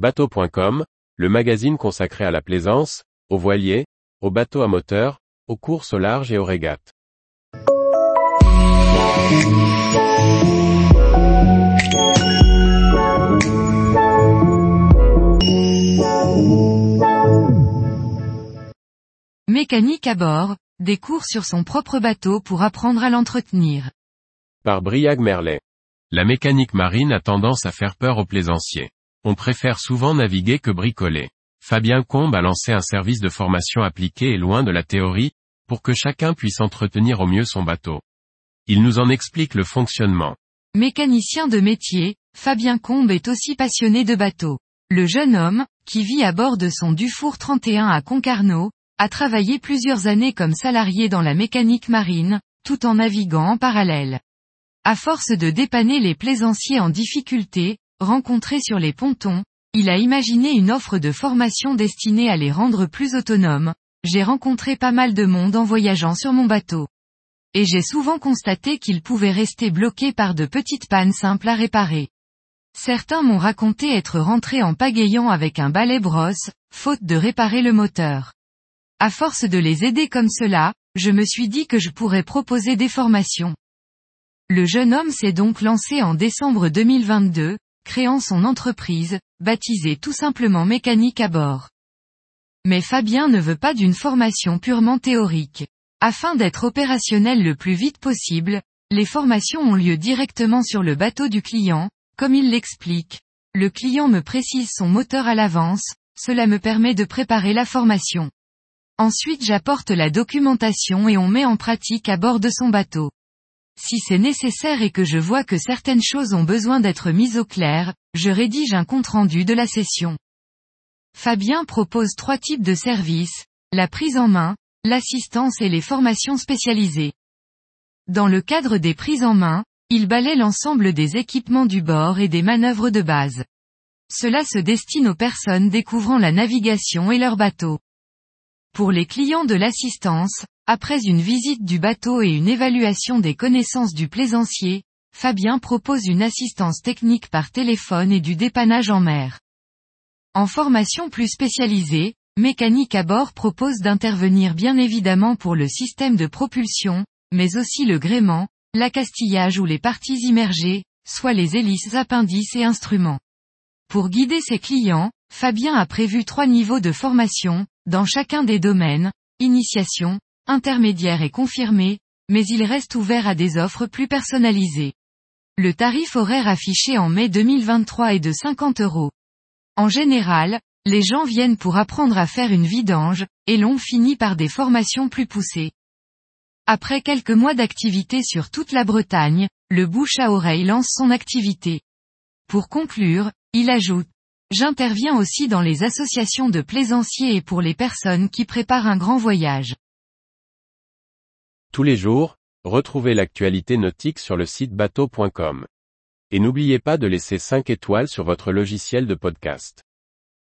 Bateau.com, le magazine consacré à la plaisance, aux voiliers, aux bateaux à moteur, aux courses au large et aux régates. Mécanique à bord, des cours sur son propre bateau pour apprendre à l'entretenir. Par Briag Merlet. La mécanique marine a tendance à faire peur aux plaisanciers. On préfère souvent naviguer que bricoler. Fabien Combe a lancé un service de formation appliquée et loin de la théorie, pour que chacun puisse entretenir au mieux son bateau. Il nous en explique le fonctionnement. Mécanicien de métier, Fabien Combe est aussi passionné de bateaux. Le jeune homme, qui vit à bord de son Dufour 31 à Concarneau, a travaillé plusieurs années comme salarié dans la mécanique marine, tout en naviguant en parallèle. À force de dépanner les plaisanciers en difficulté, rencontrés sur les pontons, il a imaginé une offre de formation destinée à les rendre plus autonomes. J'ai rencontré pas mal de monde en voyageant sur mon bateau. Et j'ai souvent constaté qu'ils pouvaient rester bloqués par de petites pannes simples à réparer. Certains m'ont raconté être rentrés en pagayant avec un balai brosse, faute de réparer le moteur. À force de les aider comme cela, je me suis dit que je pourrais proposer des formations. Le jeune homme s'est donc lancé en décembre 2022, créant son entreprise, baptisée tout simplement mécanique à bord. Mais Fabien ne veut pas d'une formation purement théorique. Afin d'être opérationnel le plus vite possible, les formations ont lieu directement sur le bateau du client, comme il l'explique. Le client me précise son moteur à l'avance, cela me permet de préparer la formation. Ensuite j'apporte la documentation et on met en pratique à bord de son bateau. Si c'est nécessaire et que je vois que certaines choses ont besoin d'être mises au clair, je rédige un compte-rendu de la session. Fabien propose trois types de services, la prise en main, l'assistance et les formations spécialisées. Dans le cadre des prises en main, il balaie l'ensemble des équipements du bord et des manœuvres de base. Cela se destine aux personnes découvrant la navigation et leur bateau. Pour les clients de l'assistance, après une visite du bateau et une évaluation des connaissances du plaisancier, Fabien propose une assistance technique par téléphone et du dépannage en mer. En formation plus spécialisée, Mécanique à bord propose d'intervenir bien évidemment pour le système de propulsion, mais aussi le gréement, l'accastillage ou les parties immergées, soit les hélices appendices et instruments. Pour guider ses clients, Fabien a prévu trois niveaux de formation, dans chacun des domaines, initiation, intermédiaire et confirmé, mais il reste ouvert à des offres plus personnalisées. Le tarif horaire affiché en mai 2023 est de 50 euros. En général, les gens viennent pour apprendre à faire une vidange, et l'on finit par des formations plus poussées. Après quelques mois d'activité sur toute la Bretagne, le bouche à oreille lance son activité. Pour conclure, il ajoute, J'interviens aussi dans les associations de plaisanciers et pour les personnes qui préparent un grand voyage. Tous les jours, retrouvez l'actualité nautique sur le site bateau.com. Et n'oubliez pas de laisser 5 étoiles sur votre logiciel de podcast.